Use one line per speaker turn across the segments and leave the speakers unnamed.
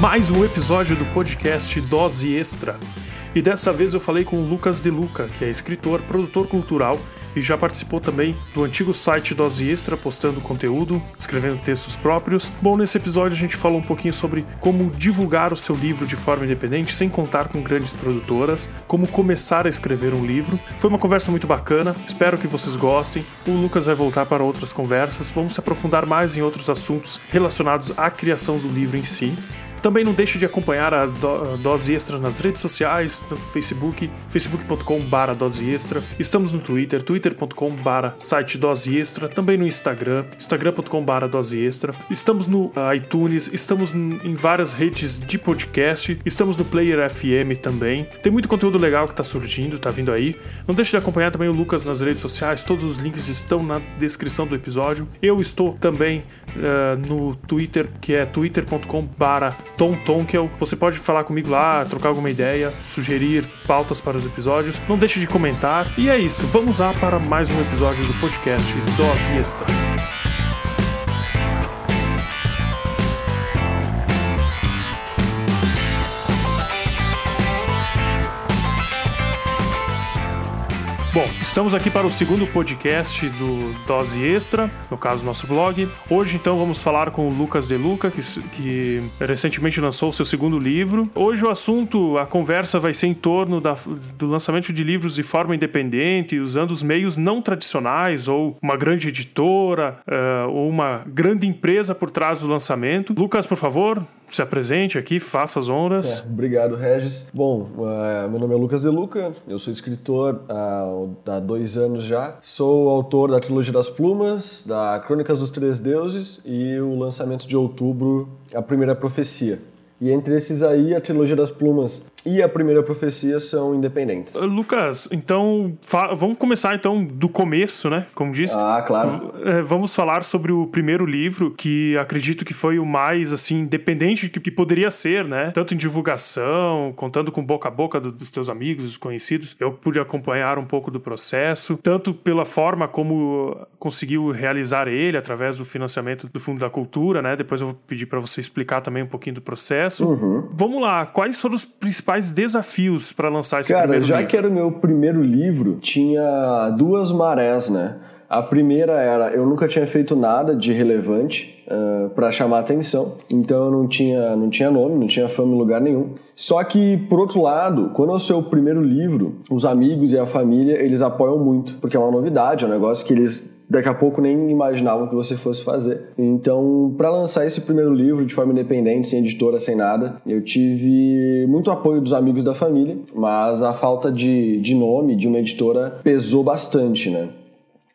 mais um episódio do podcast Dose Extra. E dessa vez eu falei com o Lucas De Luca, que é escritor, produtor cultural e já participou também do antigo site Dose Extra, postando conteúdo, escrevendo textos próprios. Bom, nesse episódio a gente falou um pouquinho sobre como divulgar o seu livro de forma independente, sem contar com grandes produtoras, como começar a escrever um livro. Foi uma conversa muito bacana, espero que vocês gostem. O Lucas vai voltar para outras conversas, vamos se aprofundar mais em outros assuntos relacionados à criação do livro em si. Também não deixe de acompanhar a, do, a Dose Extra nas redes sociais, tanto Facebook, facebook.com.br Dose Extra. Estamos no Twitter, twitter.com.br site Dose Extra. Também no Instagram, instagram.com.br Dose Extra. Estamos no iTunes, estamos em várias redes de podcast. Estamos no Player FM também. Tem muito conteúdo legal que está surgindo, está vindo aí. Não deixe de acompanhar também o Lucas nas redes sociais. Todos os links estão na descrição do episódio. Eu estou também uh, no Twitter, que é twitter.com.br Tom Tonkel. Você pode falar comigo lá, trocar alguma ideia, sugerir pautas para os episódios. Não deixe de comentar. E é isso, vamos lá para mais um episódio do podcast Dose Extra. Estamos aqui para o segundo podcast do Dose Extra, no caso nosso blog. Hoje então vamos falar com o Lucas De Luca, que, que recentemente lançou o seu segundo livro. Hoje o assunto, a conversa vai ser em torno da, do lançamento de livros de forma independente, usando os meios não tradicionais, ou uma grande editora, uh, ou uma grande empresa por trás do lançamento. Lucas, por favor, se apresente aqui, faça as honras.
É, obrigado, Regis. Bom, uh, meu nome é Lucas De Luca, eu sou escritor uh, há dois anos já. Sou autor da Trilogia das Plumas, da Crônicas dos Três Deuses e o lançamento de outubro, A Primeira Profecia. E entre esses aí, a Trilogia das Plumas e a primeira profecia são independentes.
Uh, Lucas, então vamos começar então do começo, né? Como disse.
Ah, claro.
É, vamos falar sobre o primeiro livro, que acredito que foi o mais assim independente que, que poderia ser, né? Tanto em divulgação, contando com boca a boca do, dos teus amigos, dos conhecidos. Eu pude acompanhar um pouco do processo, tanto pela forma como conseguiu realizar ele através do financiamento do Fundo da Cultura, né? Depois eu vou pedir para você explicar também um pouquinho do processo.
Uhum.
Vamos lá, quais foram os principais principais desafios para lançar esse
Cara,
primeiro
já
livro?
que era o meu primeiro livro, tinha duas marés, né? A primeira era eu nunca tinha feito nada de relevante uh, ah, para chamar atenção, então eu não tinha, não tinha nome, não tinha fama em lugar nenhum. Só que, por outro lado, quando é o seu primeiro livro, os amigos e a família eles apoiam muito, porque é uma novidade, é um negócio que eles daqui a pouco nem imaginavam que você fosse fazer. Então, para lançar esse primeiro livro de forma independente, sem editora, sem nada, eu tive muito apoio dos amigos da família, mas a falta de, de nome de uma editora pesou bastante, né?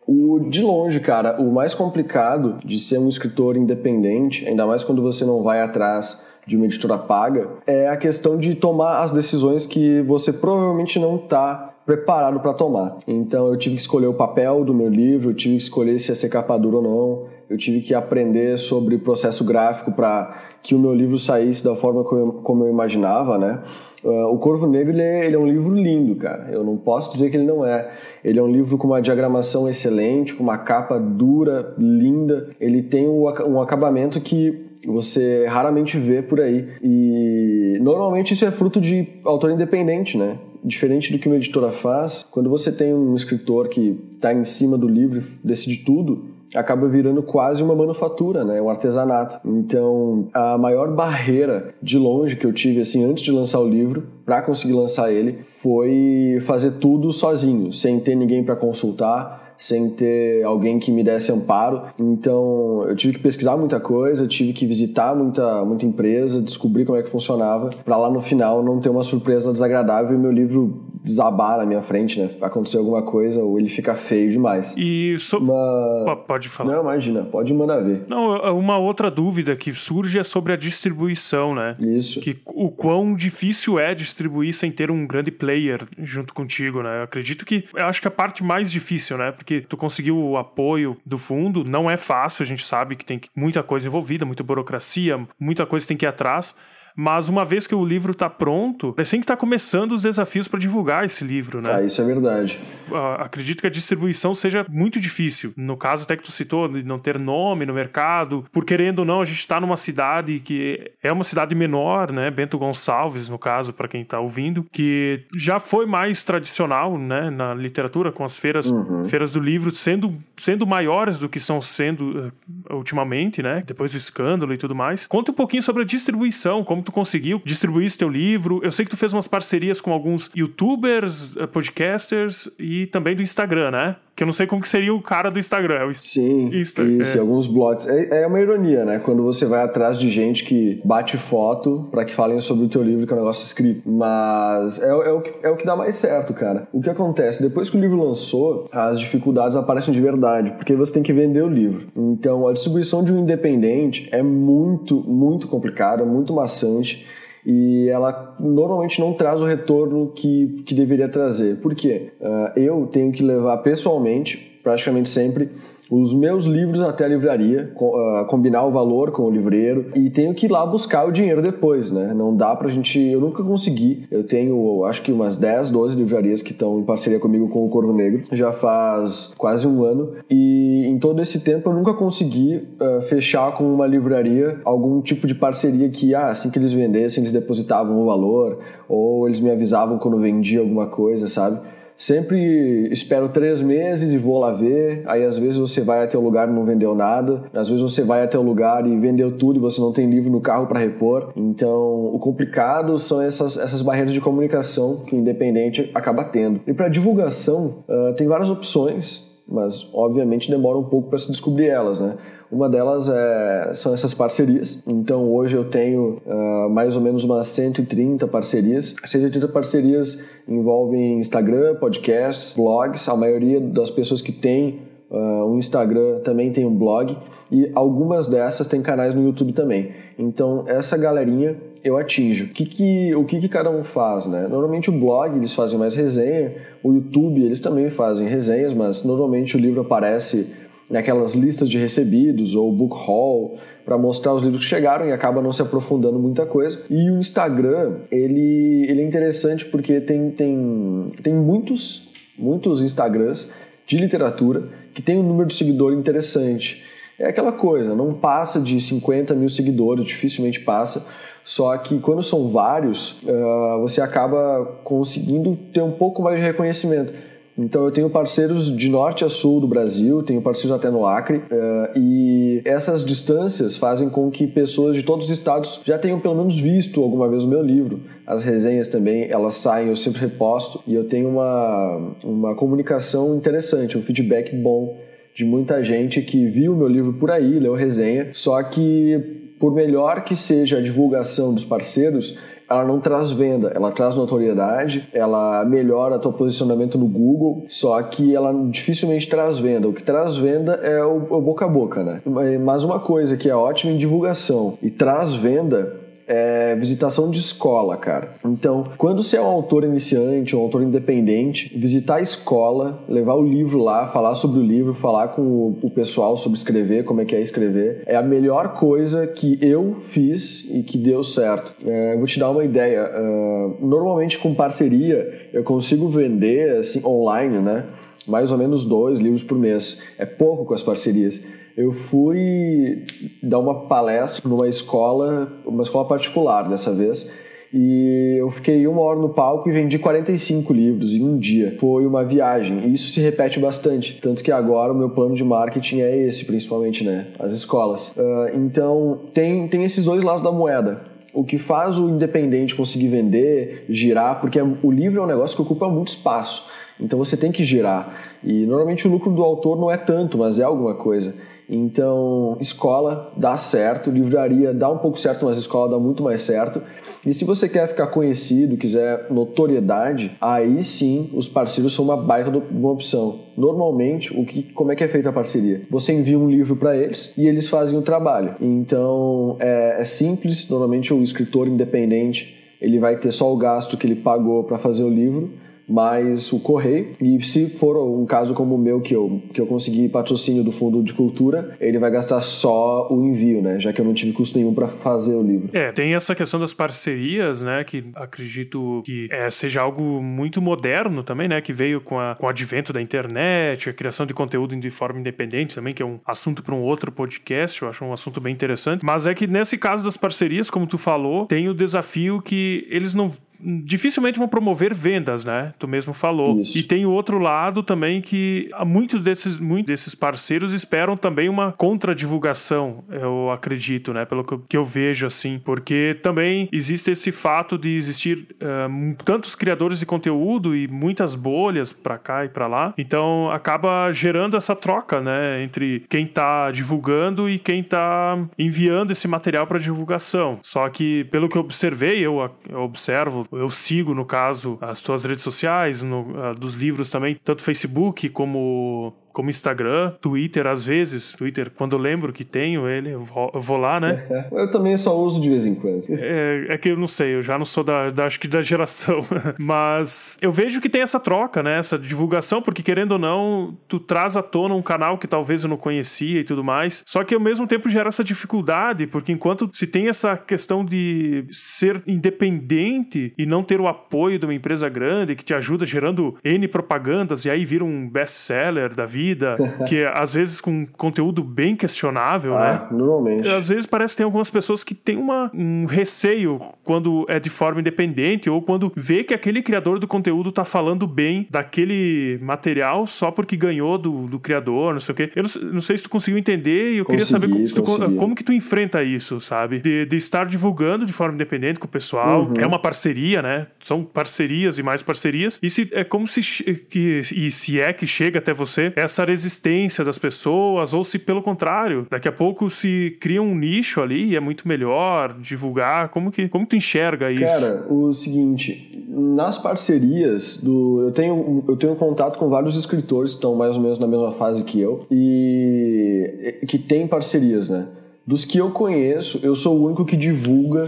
O, de longe, cara, o mais complicado de ser um escritor independente, ainda mais quando você não vai atrás de uma editora paga, é a questão de tomar as decisões que você provavelmente não está preparado para tomar. Então eu tive que escolher o papel do meu livro, eu tive que escolher se ia ser capa dura ou não, eu tive que aprender sobre processo gráfico para que o meu livro saísse da forma como eu, imaginava, né? Uh, o Corvo Negro ele é, ele é, um livro lindo, cara. Eu não posso dizer que ele não é. Ele é um livro com uma diagramação excelente, com uma capa dura, linda. Ele tem um acabamento que você raramente vê por aí. E normalmente isso é fruto de autor independente, né? Diferente do que uma editora faz, quando você tem um escritor que está em cima do livro decide tudo, acaba virando quase uma manufatura, né? Um artesanato. Então, a maior barreira de longe que eu tive assim antes de lançar o livro, para conseguir lançar ele, foi fazer tudo sozinho, sem ter ninguém para consultar, sem ter alguém que me desse amparo. Então eu tive que pesquisar muita coisa, tive que visitar muita, muita empresa, descobrir como é que funcionava, para lá no final não ter uma surpresa desagradável e meu livro desabar na minha frente, né? Acontecer alguma coisa ou ele fica feio demais.
E so...
uma...
pode falar.
Não, imagina, pode mandar ver.
Não, uma outra dúvida que surge é sobre a distribuição, né?
Isso.
Que o quão difícil é distribuir sem ter um grande player junto contigo, né? Eu acredito que eu acho que a parte mais difícil, né? Porque tu conseguiu o apoio do fundo, não é fácil, a gente sabe que tem muita coisa envolvida, muita burocracia, muita coisa tem que ir atrás mas uma vez que o livro está pronto, é assim que está começando os desafios para divulgar esse livro, né?
Ah, isso é verdade.
Uh, acredito que a distribuição seja muito difícil. No caso até que tu citou, de não ter nome no mercado, por querendo ou não, a gente está numa cidade que é uma cidade menor, né? Bento Gonçalves, no caso, para quem está ouvindo, que já foi mais tradicional, né? Na literatura, com as feiras, uhum. feiras do livro sendo, sendo maiores do que estão sendo uh, ultimamente, né? Depois do escândalo e tudo mais. Conta um pouquinho sobre a distribuição, como tu conseguiu distribuir esse teu livro. Eu sei que tu fez umas parcerias com alguns youtubers, uh, podcasters e também do Instagram, né? Que eu não sei como que seria o cara do Instagram. É o
Sim, Insta, isso, é. alguns blogs. É, é, uma ironia, né? Quando você vai atrás de gente que bate foto para que falem sobre o teu livro, que é um negócio escrito. Mas é, é, o que, é o que dá mais certo, cara. O que acontece? Depois que o livro lançou, as dificuldades aparecem de verdade, porque você tem que vender o livro. Então, a distribuição de um independente é muito, muito complicada, muito maçante e ela normalmente não traz o retorno que, que deveria trazer. Por quê? Uh, eu tenho que levar pessoalmente, praticamente sempre, os meus livros até a livraria, uh, combinar o valor com o livreiro e tenho que ir lá buscar o dinheiro depois, né? Não dá pra gente. Eu nunca consegui. Eu tenho, acho que umas 10, 12 livrarias que estão em parceria comigo com o Corvo Negro, já faz quase um ano, e em todo esse tempo eu nunca consegui uh, fechar com uma livraria algum tipo de parceria que, ah, assim que eles vendessem, eles depositavam o valor, ou eles me avisavam quando vendia alguma coisa, sabe? Sempre espero três meses e vou lá ver. Aí às vezes você vai até o lugar e não vendeu nada. Às vezes você vai até o lugar e vendeu tudo e você não tem livro no carro para repor. Então o complicado são essas, essas barreiras de comunicação que o independente acaba tendo. E para divulgação uh, tem várias opções, mas obviamente demora um pouco para se descobrir elas, né? Uma delas é, são essas parcerias. Então hoje eu tenho uh, mais ou menos umas 130 parcerias. 130 parcerias envolvem Instagram, podcasts, blogs. A maioria das pessoas que tem uh, um Instagram também tem um blog e algumas dessas têm canais no YouTube também. Então essa galerinha eu atinjo. O que, que, o que, que cada um faz, né? Normalmente o blog eles fazem mais resenha, o YouTube eles também fazem resenhas, mas normalmente o livro aparece naquelas listas de recebidos ou book haul para mostrar os livros que chegaram e acaba não se aprofundando muita coisa. E o Instagram, ele, ele é interessante porque tem, tem, tem muitos, muitos Instagrams de literatura que tem um número de seguidores interessante. É aquela coisa, não passa de 50 mil seguidores, dificilmente passa. Só que quando são vários, uh, você acaba conseguindo ter um pouco mais de reconhecimento então eu tenho parceiros de norte a sul do Brasil, tenho parceiros até no Acre, uh, e essas distâncias fazem com que pessoas de todos os estados já tenham pelo menos visto alguma vez o meu livro. As resenhas também, elas saem, eu sempre reposto, e eu tenho uma, uma comunicação interessante, um feedback bom de muita gente que viu o meu livro por aí, leu resenha, só que por melhor que seja a divulgação dos parceiros, ela não traz venda, ela traz notoriedade, ela melhora teu posicionamento no Google, só que ela dificilmente traz venda. O que traz venda é o, o boca a boca, né? Mas uma coisa que é ótima em divulgação e traz venda é visitação de escola, cara. Então, quando você é um autor iniciante, um autor independente, visitar a escola, levar o livro lá, falar sobre o livro, falar com o, pessoal sobre escrever, como é que é escrever, é a melhor coisa que eu fiz e que deu certo. É, vou te dar uma ideia. Uh, normalmente com parceria eu consigo vender assim online, né? Mais ou menos dois livros por mês. É pouco com as parcerias eu fui dar uma palestra numa escola, uma escola particular dessa vez, e eu fiquei uma hora no palco e vendi 45 livros em um dia. Foi uma viagem, e isso se repete bastante. Tanto que agora o meu plano de marketing é esse, principalmente, né? As escolas. Uh, então, tem, tem esses dois lados da moeda. O que faz o independente conseguir vender, girar, porque o livro é um negócio que ocupa muito espaço. Então você tem que girar. E normalmente o lucro do autor não é tanto, mas é alguma coisa. Então, escola dá certo, livraria dá um pouco certo, mas escola dá muito mais certo. E se você quer ficar conhecido, quiser notoriedade, aí sim os parceiros são uma baita uma opção. Normalmente, o que, como é que é feita a parceria? Você envia um livro para eles e eles fazem o trabalho. Então é, é simples. Normalmente o escritor independente ele vai ter só o gasto que ele pagou para fazer o livro mais o correio. E se for um caso como o meu, que eu, que eu consegui patrocínio do Fundo de Cultura, ele vai gastar só o envio, né? Já que eu não tive custo nenhum para fazer o livro.
É, tem essa questão das parcerias, né? Que acredito que é, seja algo muito moderno também, né? Que veio com, a, com o advento da internet, a criação de conteúdo de forma independente também, que é um assunto para um outro podcast, eu acho um assunto bem interessante. Mas é que nesse caso das parcerias, como tu falou, tem o desafio que eles não dificilmente vão promover vendas, né? Tu mesmo falou. Isso. E tem o outro lado também que muitos desses, muitos desses parceiros esperam também uma contradivulgação, eu acredito, né? Pelo que eu vejo assim, porque também existe esse fato de existir uh, tantos criadores de conteúdo e muitas bolhas para cá e para lá. Então acaba gerando essa troca, né, entre quem tá divulgando e quem tá enviando esse material para divulgação. Só que pelo que eu observei, eu, eu observo eu sigo, no caso, as tuas redes sociais, no, uh, dos livros também, tanto Facebook como como Instagram, Twitter, às vezes. Twitter, quando eu lembro que tenho ele, eu vou, eu vou lá, né?
eu também só uso de vez em quando.
É, é, que eu não sei, eu já não sou da, da acho que da geração. Mas eu vejo que tem essa troca, né? Essa divulgação, porque querendo ou não, tu traz à tona um canal que talvez eu não conhecia e tudo mais. Só que ao mesmo tempo gera essa dificuldade, porque enquanto se tem essa questão de ser independente e não ter o apoio de uma empresa grande que te ajuda gerando N propagandas e aí vira um best-seller da vida vida, que às vezes com conteúdo bem questionável, ah,
né? Normalmente.
Às vezes parece que tem algumas pessoas que têm uma, um receio quando é de forma independente ou quando vê que aquele criador do conteúdo tá falando bem daquele material só porque ganhou do, do criador, não sei o quê. Eu não, não sei se tu conseguiu entender e eu consegui, queria saber como, tu, como, que tu enfrenta isso, sabe? De, de, estar divulgando de forma independente com o pessoal. Uhum. É uma parceria, né? São parcerias e mais parcerias. E se, é como se que, e se é que chega até você essa essa resistência das pessoas, ou se pelo contrário, daqui a pouco se cria um nicho ali e é muito melhor divulgar. Como que como tu enxerga isso?
Cara, o seguinte, nas parcerias do eu tenho eu tenho contato com vários escritores que estão mais ou menos na mesma fase que eu e que tem parcerias, né? Dos que eu conheço, eu sou o único que divulga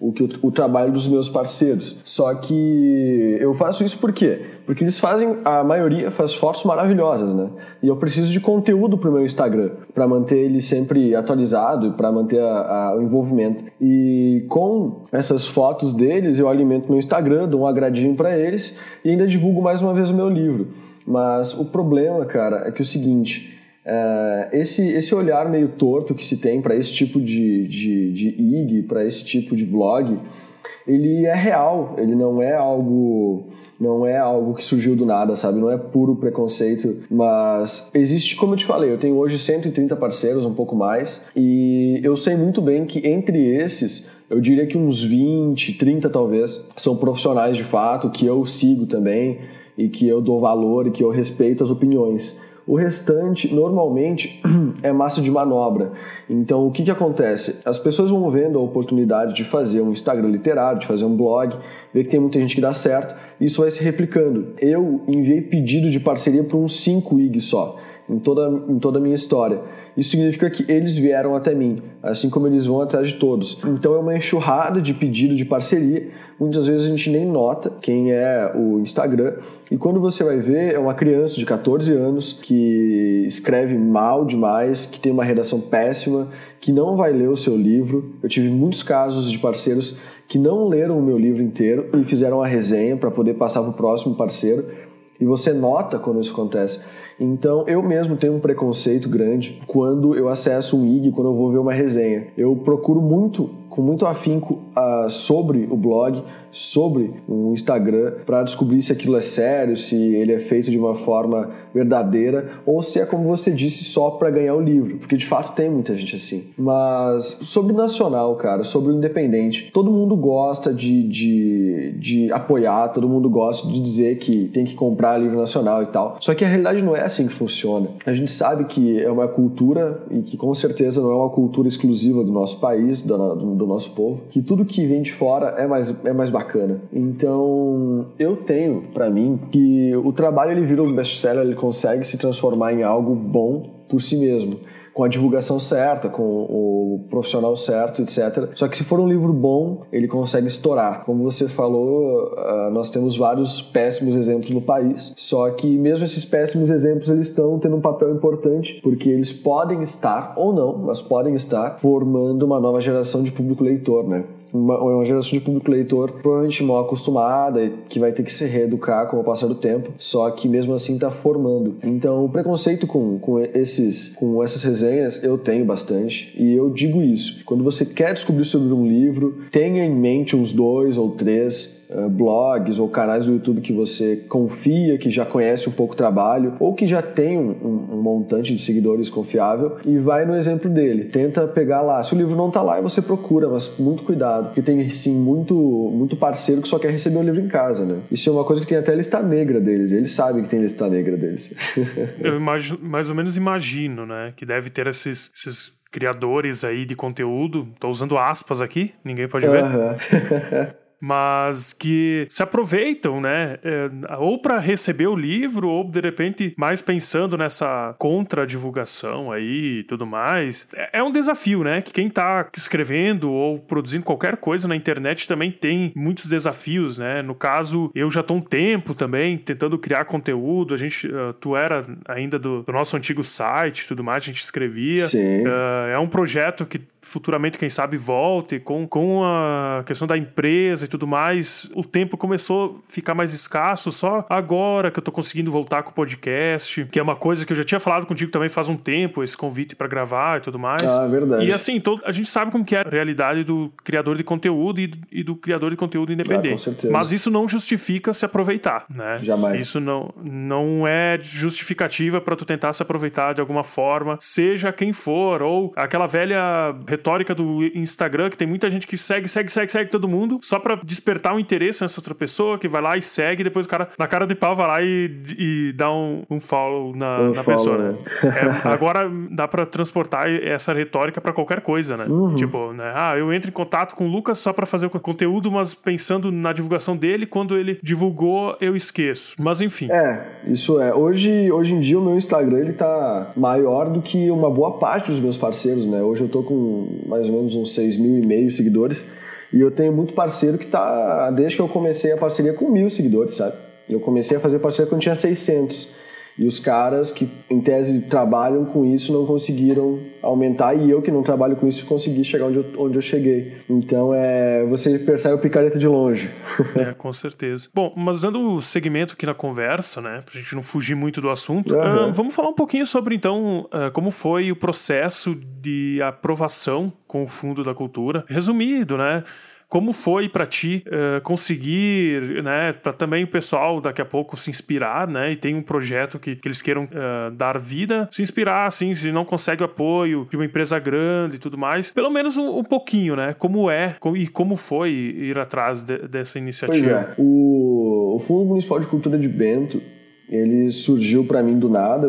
o, que, o trabalho dos meus parceiros. Só que eu faço isso por quê? Porque eles fazem, a maioria faz fotos maravilhosas, né? E eu preciso de conteúdo para o meu Instagram, para manter ele sempre atualizado para manter a, a, o envolvimento. E com essas fotos deles, eu alimento meu Instagram, dou um agradinho para eles e ainda divulgo mais uma vez o meu livro. Mas o problema, cara, é que é o seguinte Uh, esse, esse olhar meio torto que se tem para esse tipo de, de, de IG, para esse tipo de blog, ele é real, ele não é algo não é algo que surgiu do nada, sabe? Não é puro preconceito, mas existe, como eu te falei, eu tenho hoje 130 parceiros, um pouco mais, e eu sei muito bem que entre esses, eu diria que uns 20, 30 talvez, são profissionais de fato, que eu sigo também, e que eu dou valor e que eu respeito as opiniões. O restante, normalmente, é massa de manobra. Então, o que, que acontece? As pessoas vão vendo a oportunidade de fazer um Instagram literário, de fazer um blog, ver que tem muita gente que dá certo, e isso vai se replicando. Eu enviei pedido de parceria para uns 5 IG só, em toda, em toda a minha história. Isso significa que eles vieram até mim, assim como eles vão atrás de todos. Então é uma enxurrada de pedido de parceria. Muitas vezes a gente nem nota quem é o Instagram. E quando você vai ver, é uma criança de 14 anos que escreve mal demais, que tem uma redação péssima, que não vai ler o seu livro. Eu tive muitos casos de parceiros que não leram o meu livro inteiro e fizeram a resenha para poder passar para o próximo parceiro. E você nota quando isso acontece. Então, eu mesmo tenho um preconceito grande quando eu acesso um IG, quando eu vou ver uma resenha. Eu procuro muito com muito afinco uh, sobre o blog, sobre o Instagram, para descobrir se aquilo é sério, se ele é feito de uma forma verdadeira ou se é como você disse só para ganhar o livro, porque de fato tem muita gente assim. Mas sobre o nacional, cara, sobre o independente, todo mundo gosta de, de, de apoiar, todo mundo gosta de dizer que tem que comprar livro nacional e tal. Só que a realidade não é assim que funciona. A gente sabe que é uma cultura e que com certeza não é uma cultura exclusiva do nosso país, do, do nosso povo, que tudo que vem de fora é mais, é mais bacana. Então, eu tenho para mim que o trabalho ele vira um best-seller, ele consegue se transformar em algo bom por si mesmo com a divulgação certa, com o profissional certo, etc. Só que se for um livro bom, ele consegue estourar. Como você falou, uh, nós temos vários péssimos exemplos no país, só que mesmo esses péssimos exemplos eles estão tendo um papel importante, porque eles podem estar, ou não, mas podem estar, formando uma nova geração de público leitor, né? Uma, uma geração de público leitor provavelmente mal acostumada e que vai ter que se reeducar com o passar do tempo, só que mesmo assim está formando. Então, o preconceito com, com, esses, com essas resenhas eu tenho bastante e eu digo isso. Quando você quer descobrir sobre um livro, tenha em mente uns dois ou três eh, blogs ou canais do YouTube que você confia, que já conhece um pouco o trabalho ou que já tem um, um, montante de seguidores confiável e vai no exemplo dele. Tenta pegar lá. Se o livro não está lá, você procura, mas muito cuidado, porque tem sim muito, muito parceiro que só quer receber o livro em casa, né? Isso é uma coisa que tem até lista negra deles. Eles sabem que tem lista negra deles.
Eu imagino, mais ou menos imagino, né? Que deve ter esses, esses criadores aí de conteúdo. Tô usando aspas aqui, ninguém pode ver. Uhum. mas que se aproveitam, né? É, ou para receber o livro, ou de repente mais pensando nessa contra-divulgação aí e tudo mais. É, é um desafio, né? Que quem tá escrevendo ou produzindo qualquer coisa na internet também tem muitos desafios, né? No caso, eu já tô um tempo também tentando criar conteúdo. A gente, uh, tu era ainda do, do, nosso antigo site tudo mais, a gente escrevia.
Sim.
Uh, é um projeto que futuramente, quem sabe, volte com, com a questão da empresa e tudo mais. O tempo começou a ficar mais escasso, só agora que eu tô conseguindo voltar com o podcast, que é uma coisa que eu já tinha falado contigo também faz um tempo, esse convite para gravar e tudo mais.
Ah, verdade.
E assim, todo, a gente sabe como que é a realidade do criador de conteúdo e, e do criador de conteúdo independente. Ah, com certeza. Mas isso não justifica se aproveitar, né?
Jamais.
Isso não, não é justificativa para tu tentar se aproveitar de alguma forma, seja quem for, ou aquela velha retórica do Instagram, que tem muita gente que segue, segue, segue, segue todo mundo, só para despertar um interesse nessa outra pessoa, que vai lá e segue, e depois o cara, na cara de pau, vai lá e, e dá um, um follow na, um na follow, pessoa, né? É, agora dá para transportar essa retórica para qualquer coisa, né? Uhum. Tipo, né? Ah, eu entro em contato com o Lucas só para fazer o conteúdo, mas pensando na divulgação dele, quando ele divulgou, eu esqueço. Mas enfim.
É, isso é. Hoje, hoje em dia o meu Instagram ele tá maior do que uma boa parte dos meus parceiros, né? Hoje eu tô com mais ou menos uns 6 mil e meio seguidores. E eu tenho muito parceiro que tá, desde que eu comecei a parceria com mil seguidores, sabe? Eu comecei a fazer parceria quando tinha 600. E os caras que, em tese, trabalham com isso não conseguiram aumentar e eu que não trabalho com isso consegui chegar onde eu, onde eu cheguei. Então, é, você percebe o picareta de longe.
é, com certeza. Bom, mas dando segmento aqui na conversa, né, pra gente não fugir muito do assunto, uhum. uh, vamos falar um pouquinho sobre, então, uh, como foi o processo de aprovação com o Fundo da Cultura. Resumido, né? Como foi para ti uh, conseguir, né, para também o pessoal daqui a pouco se inspirar, né, e tem um projeto que, que eles queiram uh, dar vida, se inspirar, assim, se não consegue o apoio de uma empresa grande e tudo mais, pelo menos um, um pouquinho, né, como é como, e como foi ir atrás de, dessa iniciativa.
Pois é, o, o Fundo Municipal de Cultura de Bento, ele surgiu para mim do nada.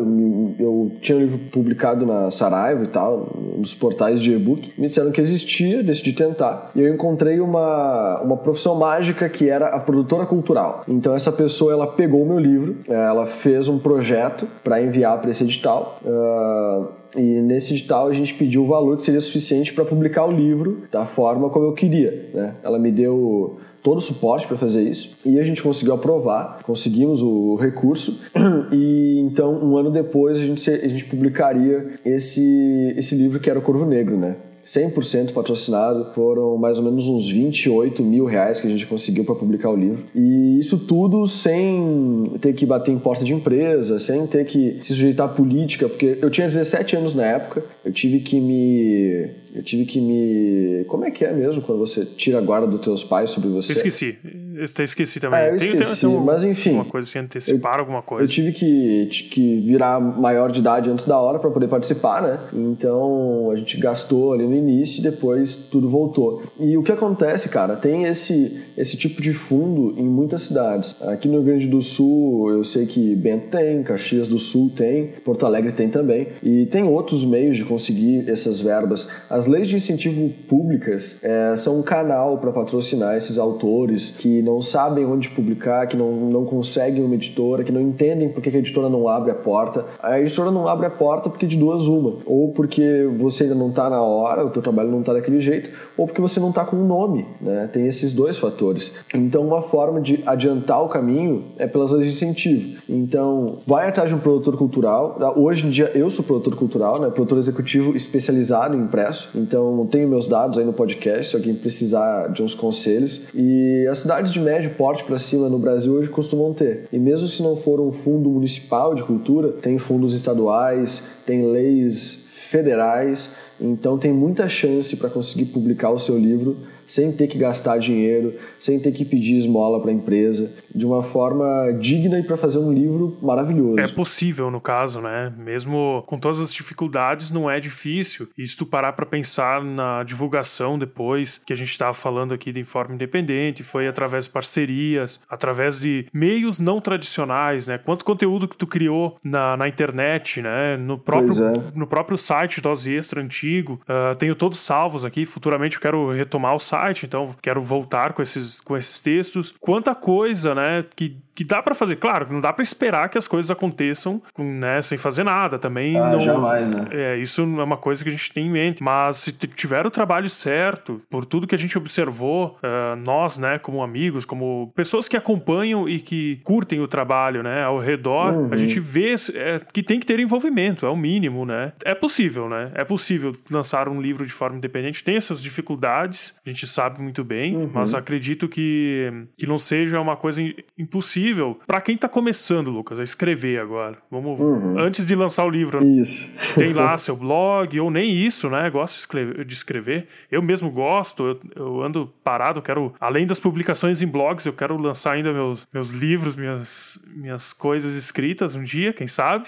Eu, tinha um livro publicado na Saraiva e tal, nos portais de e-book. Me disseram que existia, decidi tentar. E eu encontrei uma, uma profissão mágica que era a produtora cultural. Então essa pessoa ela pegou o meu livro, ela fez um projeto para enviar para esse edital. Uh, e nesse edital a gente pediu o valor que seria suficiente para publicar o livro da forma como eu queria. Né? Ela me deu todo o suporte para fazer isso e a gente conseguiu aprovar, conseguimos o recurso e então um ano depois a gente, a gente publicaria esse, esse livro que era o Corvo Negro, né? 100% patrocinado, foram mais ou menos uns 28 mil reais que a gente conseguiu para publicar o livro. E isso tudo sem ter que bater em porta de empresa, sem ter que se sujeitar à política, porque eu tinha 17 anos na época, eu tive que me eu tive que me. Como é que é mesmo quando você tira a guarda dos teus pais sobre você?
Eu esqueci. Eu esqueci também.
É, eu esqueci, tem, tem,
mas
enfim.
Uma coisa assim, antecipar
eu,
alguma coisa.
Eu tive que, que virar maior de idade antes da hora para poder participar, né? Então a gente gastou ali no início e depois tudo voltou. E o que acontece, cara, tem esse, esse tipo de fundo em muitas cidades. Aqui no Rio Grande do Sul, eu sei que Bento tem, Caxias do Sul tem, Porto Alegre tem também. E tem outros meios de conseguir essas verbas. As leis de incentivo públicas é, são um canal para patrocinar esses autores que não sabem onde publicar, que não, não conseguem uma editora, que não entendem por que a editora não abre a porta. A editora não abre a porta porque de duas uma, ou porque você ainda não está na hora, o teu trabalho não está daquele jeito, ou porque você não está com um nome, né? Tem esses dois fatores. Então, uma forma de adiantar o caminho é pelas leis de incentivo. Então, vai atrás de um produtor cultural. Hoje em dia, eu sou produtor cultural, né? Produtor executivo especializado em impresso. Então, tenho meus dados aí no podcast, se alguém precisar de uns conselhos. E as cidades de médio porte para cima no Brasil hoje costumam ter. E mesmo se não for um fundo municipal de cultura, tem fundos estaduais, tem leis federais. Então, tem muita chance para conseguir publicar o seu livro sem ter que gastar dinheiro, sem ter que pedir esmola para a empresa, de uma forma digna e para fazer um livro maravilhoso.
É possível, no caso, né? Mesmo com todas as dificuldades, não é difícil. E se tu parar para pensar na divulgação depois, que a gente estava falando aqui de forma independente, foi através de parcerias, através de meios não tradicionais, né? Quanto conteúdo que tu criou na, na internet, né? No próprio, é. no próprio site Dose Extra antigo. Uh, tenho todos salvos aqui. Futuramente eu quero retomar o site site, então quero voltar com esses, com esses textos. Quanta coisa, né, que que dá para fazer. Claro, não dá para esperar que as coisas aconteçam né, sem fazer nada também.
Ah,
não,
jamais, né?
É, isso é uma coisa que a gente tem em mente. Mas se tiver o trabalho certo, por tudo que a gente observou, uh, nós, né, como amigos, como pessoas que acompanham e que curtem o trabalho, né, ao redor, uhum. a gente vê é, que tem que ter envolvimento, é o mínimo, né? É possível, né? É possível lançar um livro de forma independente. Tem essas dificuldades, a gente sabe muito bem, uhum. mas acredito que, que não seja uma coisa impossível para quem tá começando, Lucas, a escrever agora. Vamos uhum. antes de lançar o livro.
Isso.
Tem lá seu blog ou nem isso, né? Gosto de escrever. Eu mesmo gosto. Eu, eu, ando parado. Quero além das publicações em blogs, eu quero lançar ainda meus, meus livros, minhas minhas coisas escritas um dia, quem sabe.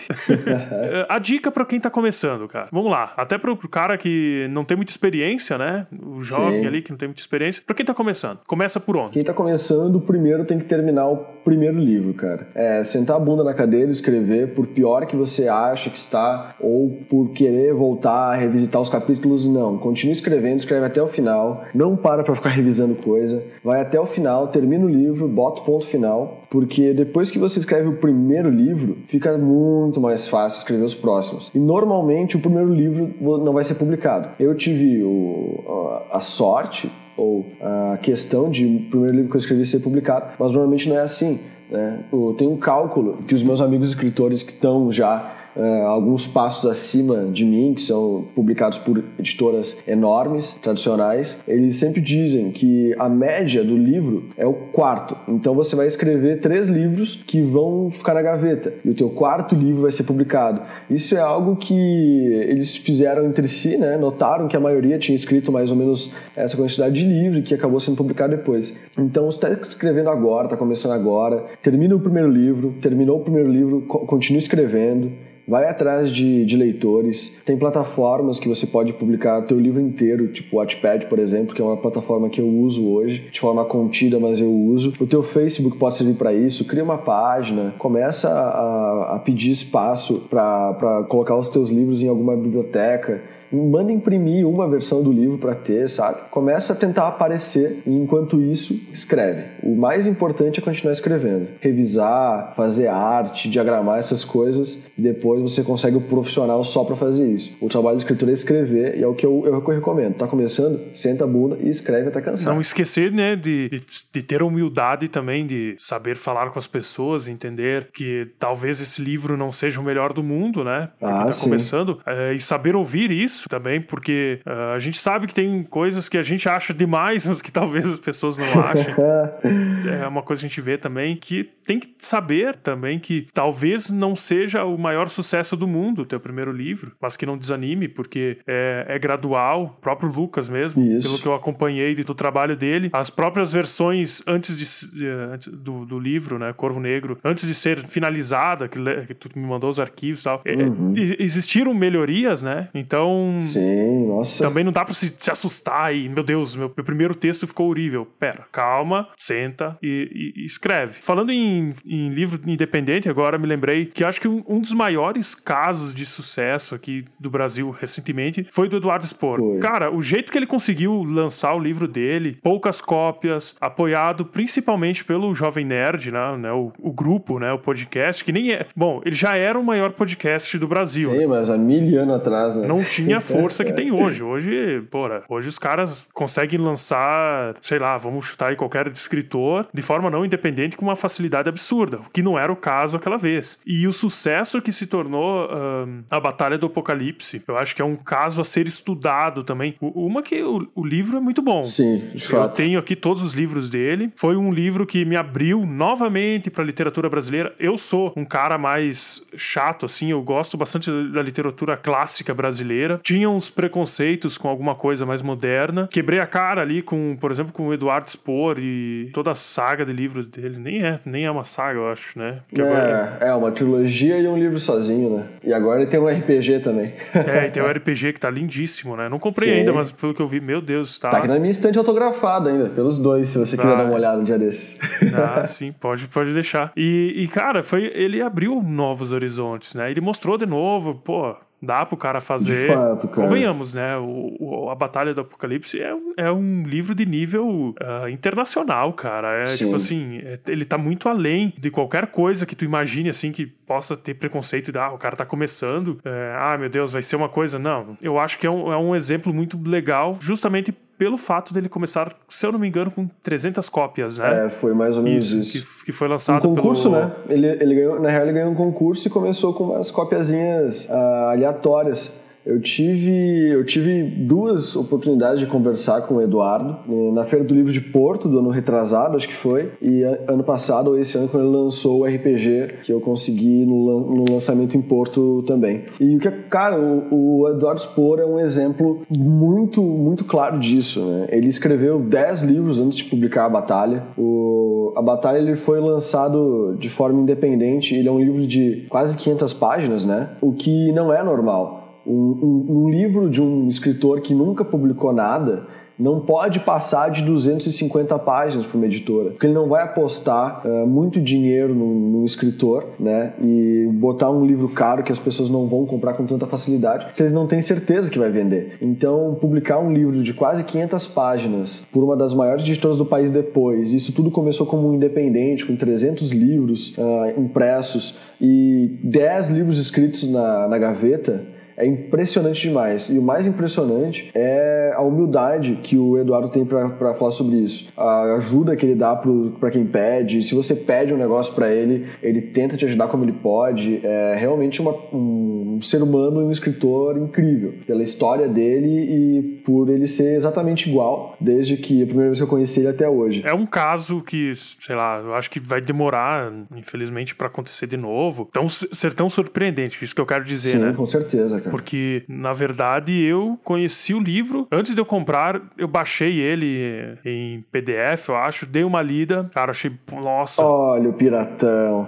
a dica para quem tá começando, cara. Vamos lá. Até pro, pro cara que não tem muita experiência, né? O jovem Sim. ali que não tem muita experiência. Para quem tá começando, começa por onde?
Quem tá começando, primeiro tem que terminar o primeiro primeiro livro, cara. É sentar a bunda na cadeira e escrever, por pior que você acha que está, ou por querer voltar a revisitar os capítulos, não. Continue escrevendo, escreve até o final. Não para pra ficar revisando coisa. Vai até o final, termina o livro, bota o ponto final, porque depois que você escreve o primeiro livro, fica muito mais fácil escrever os próximos. E normalmente o primeiro livro não vai ser publicado. Eu tive o, a sorte ou a questão de o primeiro livro que eu escrevi ser publicado, mas normalmente não é assim. Né? Tem um cálculo que os meus amigos escritores que estão já uh, alguns passos acima de mim, que são publicados por editoras enormes, tradicionais, eles sempre dizem que a média do livro é o quarto. Então você vai escrever três livros que vão ficar na gaveta e o teu quarto livro vai ser publicado. Isso é algo que eles fizeram entre si, né? Notaram que a maioria tinha escrito mais ou menos essa quantidade de livro que acabou sendo publicado depois. Então você está escrevendo agora, está começando agora, termina o primeiro livro, terminou o primeiro livro, continue escrevendo vai atrás de, de, leitores. Tem plataformas que você pode publicar teu livro inteiro, tipo o Wattpad, por exemplo, que é uma plataforma que eu uso hoje, de forma contida, mas eu uso. O teu Facebook pode servir para isso. Cria uma página, começa a, a pedir espaço para colocar os teus livros em alguma biblioteca manda imprimir uma versão do livro para ter, sabe? Começa a tentar aparecer e enquanto isso escreve. O mais importante é continuar escrevendo, revisar, fazer arte, diagramar essas coisas e depois você consegue o profissional só para fazer isso. O trabalho do escritor é escrever e é o que eu, eu recomendo. Tá começando, senta a bunda e escreve até cansar.
Não esquecer, né, de, de, de ter a humildade também de saber falar com as pessoas, entender que talvez esse livro não seja o melhor do mundo, né?
ah,
tá
sim.
começando é, e saber ouvir isso isso também, porque uh, a gente sabe que tem coisas que a gente acha demais, mas que talvez as pessoas não achem. é uma coisa que a gente vê também, que tem que saber também que talvez não seja o maior sucesso do mundo, o teu primeiro livro, mas que não desanime, porque é, é gradual, o próprio Lucas mesmo,
Isso.
pelo que eu acompanhei do trabalho dele, as próprias versões antes, de, antes do, do, livro, né, Corvo Negro, antes de ser finalizada, que, que tu me mandou os arquivos e tal, é, uhum. é, existiram melhorias, né? Então
Sim, nossa.
Também não dá pra se, se assustar e, meu Deus, meu, meu, primeiro texto ficou horrível. Pera, calma, senta, lá e, e escreve. Falando em, em, livro independente, agora me lembrei que acho que um, um, dos maiores casos de sucesso aqui do Brasil recentemente foi do Eduardo Spor. Foi. Cara, o jeito que ele conseguiu lançar o livro dele, poucas cópias, apoiado principalmente pelo Jovem Nerd, né, né o, o, grupo, né, o podcast, que nem é. Bom, ele já era o maior podcast do Brasil.
Sim, mas há mil anos atrás, né?
Não tinha força que tem hoje. Hoje, porra, hoje os caras conseguem lançar, sei lá, vamos chutar aí qualquer escritor de forma não independente com uma facilidade absurda, o que não era o caso aquela vez. E o sucesso que se tornou uh, a Batalha do Apocalipse, eu acho que é um caso a ser estudado também. Uma que o, o livro é muito bom.
Sim, de fato.
Eu tenho aqui todos os livros dele. Foi um livro que me abriu novamente para a literatura brasileira. Eu sou um cara mais chato, assim, eu gosto bastante da literatura clássica brasileira. Tinha uns preconceitos com alguma coisa mais moderna. Quebrei a cara ali com, por exemplo, com o Eduardo Spohr e toda a saga de livros dele. Nem é, nem é uma saga, eu acho, né?
É, agora... é uma trilogia e um livro sozinho, né? E agora ele tem um RPG também.
É, e tem um RPG que tá lindíssimo, né? Não comprei Sim. ainda, mas pelo que eu vi, meu Deus, tá.
Tá aqui na minha estante autografado ainda, pelos dois, se você quiser dar uma olhada um dia desses.
Ah, sim, pode, pode deixar. E, e, cara, foi, ele abriu novos horizontes, né? Ele mostrou de novo, pô, Dá pro cara fazer.
De fato, cara.
Convenhamos, né? O, o, a Batalha do Apocalipse é, é um livro de nível uh, internacional, cara. É Sim. tipo assim, é, ele tá muito além de qualquer coisa que tu imagine, assim, que possa ter preconceito de, ah, o cara tá começando, é, ah, meu Deus, vai ser uma coisa. Não. Eu acho que é um, é um exemplo muito legal, justamente pelo fato dele começar, se eu não me engano, com 300 cópias, né?
É, foi mais ou menos isso.
isso. Que, que, foi lançado
um concurso,
pelo...
né? Ele, ele ganhou, na real, ele ganhou um concurso e começou com umas copiazinhas uh, aleatórias. Eu tive, eu tive duas oportunidades de conversar com o Eduardo né, na Feira do Livro de Porto, do ano retrasado, acho que foi, e ano passado ou esse ano, quando ele lançou o RPG, que eu consegui no, lançamento em Porto também. E o que, cara, o, o Eduardo Spor é um exemplo muito, muito claro disso. Né? Ele escreveu 10 livros antes de publicar a Batalha. O, a Batalha ele foi lançado de forma independente, ele é um livro de quase 500 páginas, né? O que não é normal. Um, um, um, livro de um escritor que nunca publicou nada não pode passar de 250 páginas para uma editora, porque ele não vai apostar uh, muito dinheiro no, escritor, né, e botar um livro caro que as pessoas não vão comprar com tanta facilidade, se eles não têm certeza que vai vender. Então, publicar um livro de quase 500 páginas por uma das maiores editoras do país depois, isso tudo começou como um independente, com 300 livros uh, impressos e 10 livros escritos na, na gaveta, é impressionante demais. E o mais impressionante é a humildade que o Eduardo tem para falar sobre isso. A ajuda que ele dá para quem pede. Se você pede um negócio para ele, ele tenta te ajudar como ele pode. É realmente uma, um ser humano e um escritor incrível. Pela história dele e por ele ser exatamente igual desde que a primeira vez que eu conheci ele até hoje.
É um caso que, sei lá, eu acho que vai demorar, infelizmente, para acontecer de novo. Tão, ser tão surpreendente, isso que eu quero dizer,
Sim,
né?
com certeza, cara.
Porque, na verdade, eu conheci o livro. Antes de eu comprar, eu baixei ele em PDF, eu acho. Dei uma lida. Cara, achei. Nossa.
Olha o piratão.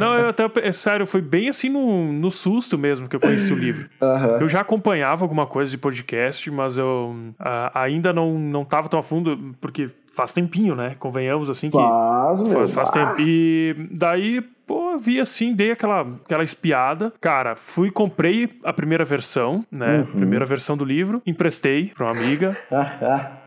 Não, eu até. É sério, foi bem assim no, no susto mesmo que eu conheci o livro.
Uhum.
Eu já acompanhava alguma coisa de podcast, mas eu uh, ainda não, não tava tão a fundo, porque faz tempinho, né? Convenhamos assim que.
Faz,
faz, faz tempo. E daí, pô, vi assim, dei aquela, aquela espiada. Cara, fui, comprei a primeira versão, né? Uhum. Primeira versão do livro, emprestei pra uma amiga.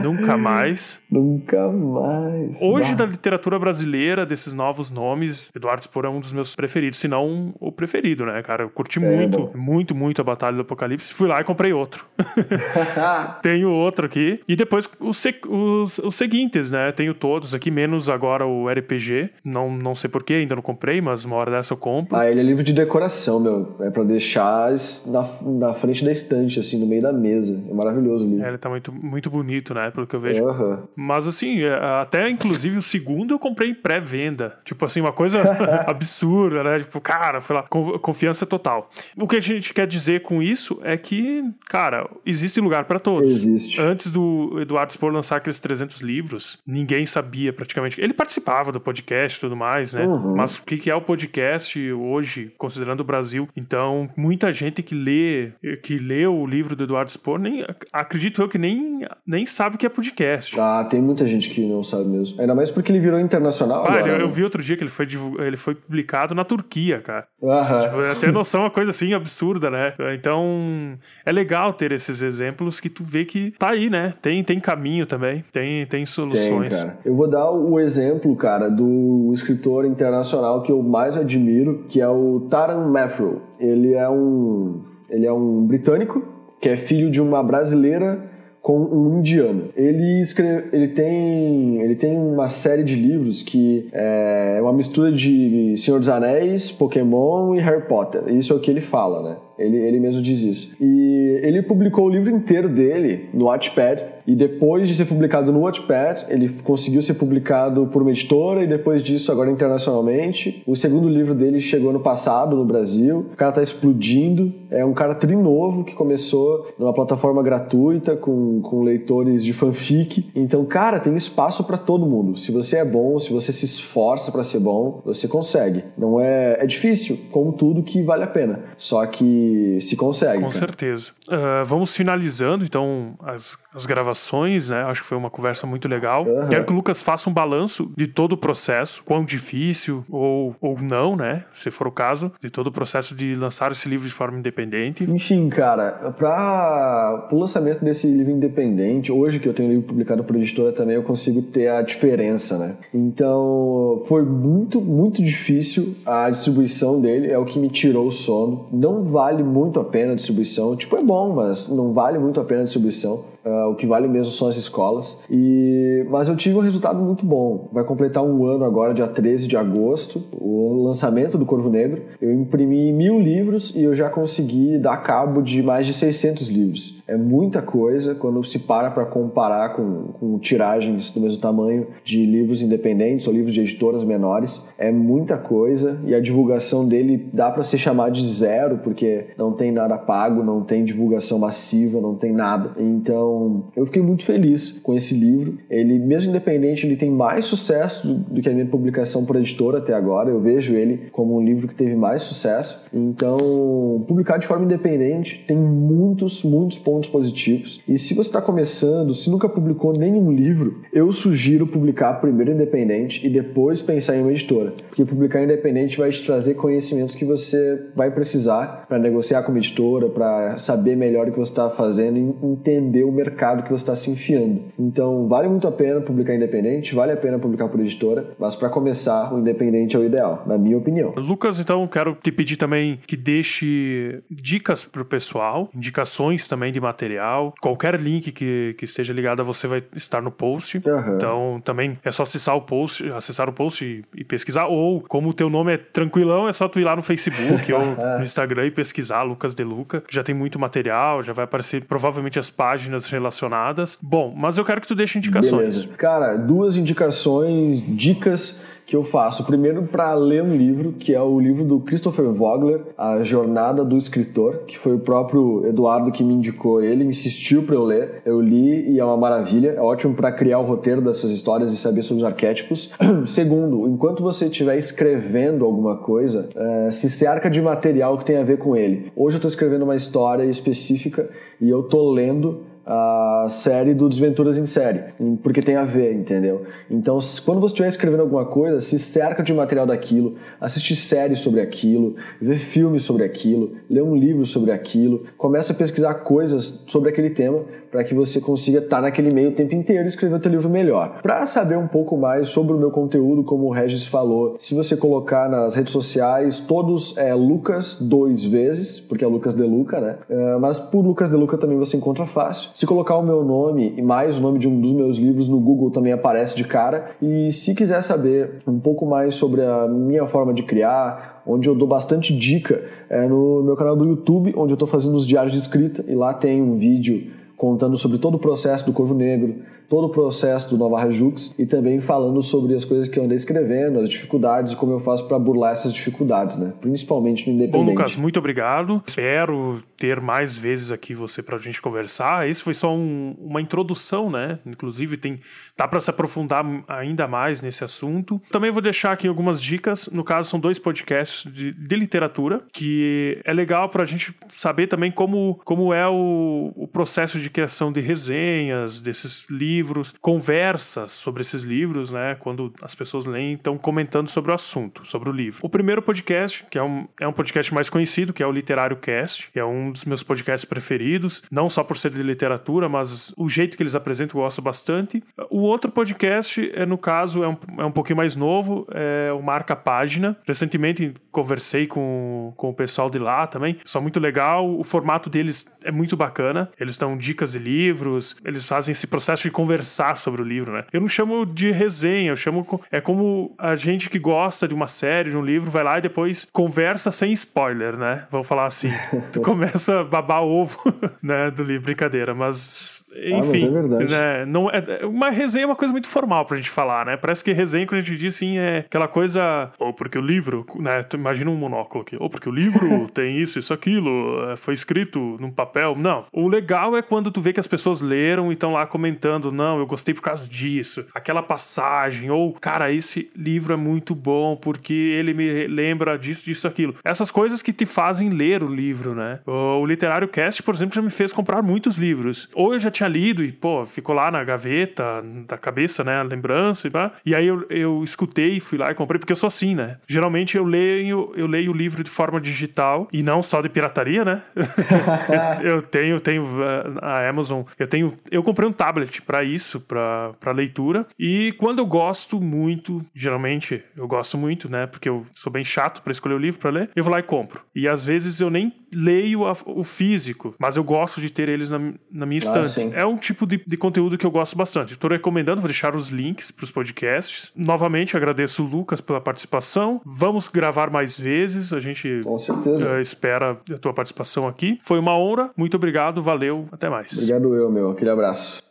Nunca mais.
Nunca mais.
Hoje, bah. da literatura brasileira, desses novos nomes, Eduardo Spor é um dos meus preferidos, se não o preferido, né, cara? Eu curti é, muito, bom. muito, muito a Batalha do Apocalipse. Fui lá e comprei outro. Tenho outro aqui. E depois os, os, os, seguintes, né? Tenho todos aqui, menos agora o RPG. Não, não sei porquê, ainda não comprei, mas uma hora dessa eu compro.
Ah, ele é livro de decoração, meu. É pra deixar na, na frente da estante, assim, no meio da mesa. É maravilhoso o livro.
É, ele tá muito, muito bonito, né? Pelo que eu vejo.
Uhum.
Mas assim, é, até inclusive o segundo eu comprei em pré-venda. Tipo assim, uma coisa absurda, né? Tipo, cara, foi lá, confiança total. O que a gente quer dizer com isso é que, cara, existe lugar para todos.
Existe.
Antes do Eduardo Spor lançar aqueles 300 livros, ninguém sabia praticamente. Ele participava do podcast e tudo mais, né?
Uhum.
Mas o que é o podcast hoje, considerando o Brasil? Então, muita gente que lê, que lê o livro do Eduardo Spor, nem acredito eu que nem, nem sabe o que é podcast.
Ah, tem muita gente que não sabe mesmo. Ainda mais porque ele virou internacional.
Ah,
agora,
eu, eu
né?
vi outro dia que ele foi, ele foi publicado na Turquia, cara.
Aham.
Tipo, eu tenho noção, uma coisa assim absurda, né? Então, é legal ter esses exemplos que tu vê que tá aí, né? Tem, tem caminho também, tem, tem
Tem,
soluções.
cara. Eu vou dar o exemplo, cara, do escritor internacional que eu mais admiro, que é o Taran Matthew. Ele é um, ele é um britânico que é filho de uma brasileira com um indiano. Ele escreve, ele tem, ele tem uma série de livros que é uma mistura de Senhor dos Anéis, Pokémon e Harry Potter. Isso é o que ele fala, né? Ele, ele mesmo diz isso. E ele publicou o livro inteiro dele no Wattpad. E depois de ser publicado no Wattpad, ele conseguiu ser publicado por uma editora. E depois disso, agora internacionalmente. O segundo livro dele chegou no passado, no Brasil. O cara tá explodindo. É um cara trinovo que começou numa plataforma gratuita com, com leitores de fanfic. Então, cara, tem espaço para todo mundo. Se você é bom, se você se esforça para ser bom, você consegue. Não é, é difícil, como tudo que vale a pena. Só que se consegue.
Com
cara.
certeza. Ah, vamos finalizando, então, as, as gravações, né? Acho que foi uma conversa muito legal.
Aham.
Quero que o Lucas faça um balanço de todo o processo, quão difícil ou, ou não, né? Se for o caso, de todo o processo de lançar esse livro de forma independente.
Enfim, cara, para o lançamento desse livro independente, hoje que eu tenho um livro publicado por editora também, eu consigo ter a diferença, né? Então, foi muito, muito difícil a distribuição dele, é o que me tirou o sono. Não vale muito a pena a distribuição, tipo, é bom, mas não vale muito a pena a distribuição. Ah, o que vale mesmo são as escolas. E, mas eu tive um resultado muito bom. Vai completar um ano agora, dia 13 de agosto, o lançamento do Corvo Negro. Eu imprimi mil livros e eu já consegui dar cabo de mais de 600 livros. É muita coisa quando se para para comparar com, com tiragens do mesmo tamanho de livros independentes ou livros de editoras menores. É muita coisa e a divulgação dele dá para ser chamada de zero, porque não tem nada pago, não tem divulgação massiva, não tem nada. Então, eu fiquei muito feliz com esse livro. Ele, mesmo independente, ele tem mais sucesso do, que a minha publicação por editora até agora. Eu vejo ele como um livro que teve mais sucesso. Então, publicar de forma independente tem muitos, muitos pontos positivos. E se você está começando, se nunca publicou nenhum livro, eu sugiro publicar primeiro independente e depois pensar em uma editora. Porque publicar independente vai te trazer conhecimentos que você vai precisar para negociar com uma editora, para saber melhor o que você está fazendo e entender o mercado que você está se enfiando. Então, vale muito a pena publicar independente, vale a pena publicar por editora, mas para começar, o independente é o ideal, na minha opinião.
Lucas, então quero te pedir também que deixe dicas pro pessoal, indicações também de material. Qualquer link que, que esteja ligado a você vai estar no post.
Aham.
Então também é só acessar o post, acessar o post e, e pesquisar. Ou como o teu nome é tranquilão, é só tu ir lá no Facebook ou no Instagram e pesquisar Lucas De Luca. Já tem muito material, já vai aparecer provavelmente as páginas relacionadas. Bom, mas eu quero que tu deixe indicações.
Beleza. Cara, duas indicações, dicas que eu faço. Primeiro, para ler um livro, que é o livro do Christopher Vogler, A Jornada do Escritor, que foi o próprio Eduardo que me indicou ele, insistiu para eu ler. Eu li e é uma maravilha. É ótimo para criar o roteiro dessas histórias e saber sobre os arquétipos. Segundo, enquanto você estiver escrevendo alguma coisa, eh, se cerca de material que tem a ver com ele. Hoje eu estou escrevendo uma história específica e eu tô lendo a série do Desventuras em Série, porque tem a ver, entendeu? Então, quando você estiver escrevendo alguma coisa, se cerca de material daquilo, assiste séries sobre aquilo, vê filmes sobre aquilo, lê um livro sobre aquilo, começa a pesquisar coisas sobre aquele tema para que você consiga estar naquele meio o tempo inteiro e escrever o teu livro melhor. Para saber um pouco mais sobre o meu conteúdo, como o Regis falou, se você colocar nas redes sociais, todos é Lucas dois vezes, porque é Lucas De Luca, né? É, mas por Lucas De Luca também você encontra fácil. Se colocar o meu nome e mais o nome de um dos meus livros no Google também aparece de cara. E se quiser saber um pouco mais sobre a minha forma de criar, onde eu dou bastante dica, é no meu canal do YouTube, onde eu estou fazendo os diários de escrita e lá tem um vídeo contando sobre todo o processo do Corvo Negro, todo o processo do Nova Jux e também falando sobre as coisas que eu andei escrevendo, as dificuldades e como eu faço para burlar essas dificuldades, né? Principalmente no
Bom,
independente.
Lucas, muito obrigado. Espero ter mais vezes aqui você pra gente conversar. Esse foi só um- uma introdução, né? Inclusive, tem dá para se aprofundar ainda mais nesse assunto. Também vou deixar aqui algumas dicas. No caso, são dois podcasts de, de literatura, que é legal pra gente saber também como, como é o, o processo de de criação de resenhas desses livros, conversas sobre esses livros, né? Quando as pessoas leem, estão comentando sobre o assunto, sobre o livro. O primeiro podcast, que é um, é um podcast mais conhecido, que é o Literário Cast, que é um dos meus podcasts preferidos, não só por ser de literatura, mas o jeito que eles apresentam eu gosto bastante. O outro podcast, é, no caso, é um, é um pouquinho mais novo, é o Marca Página. Recentemente conversei com, com o pessoal de lá também, só muito legal. O formato deles é muito bacana. Eles dão dicas de livros, eles fazem esse processo de conversar sobre o livro, né? Eu não chamo de resenha, eu chamo. É como a gente que gosta de uma série, de um livro, vai lá e depois conversa sem spoiler, né? Vamos falar assim. tu começa a babar ovo, né? Do livro, brincadeira, mas enfim, ah, mas é né, não é, é, uma resenha é uma coisa muito formal pra gente falar, né? Parece que resenha, quando a gente diz assim, é aquela coisa, ou porque o livro, né? Tu imagina um monóculo aqui, ou porque o livro tem isso, isso, aquilo, é, foi escrito num papel. Não. O legal é quando tu vê que as pessoas leram e estão lá comentando, não, eu gostei por causa disso, aquela passagem, ou, cara, esse livro é muito bom porque ele me lembra disso, disso, aquilo. Essas coisas que te fazem ler o livro, né? O Literário Cast, por exemplo, já me fez comprar muitos livros. Ou eu já tinha lido e, pô, ficou lá na gaveta da cabeça, né? A lembrança e pá. E aí eu, eu escutei, fui lá e comprei, porque eu sou assim, né? Geralmente eu leio, eu leio o livro de forma digital e não só de pirataria, né? eu, eu, tenho, tenho uh, Amazon, eu tenho. Eu comprei um tablet para isso, para leitura. E quando eu gosto muito, geralmente eu gosto muito, né? Porque eu sou bem chato para escolher o livro para ler, eu vou lá e compro. E às vezes eu nem leio a, o físico, mas eu gosto de ter eles na, na minha ah, estante. Ah, é um tipo de, de conteúdo que eu gosto bastante. Estou recomendando, vou deixar os links para os podcasts. Novamente, agradeço o Lucas pela participação. Vamos gravar mais vezes. A gente
Com certeza. Uh,
espera a tua participação aqui. Foi uma honra. Muito obrigado. Valeu. Até mais.
Obrigado eu, meu. Aquele abraço.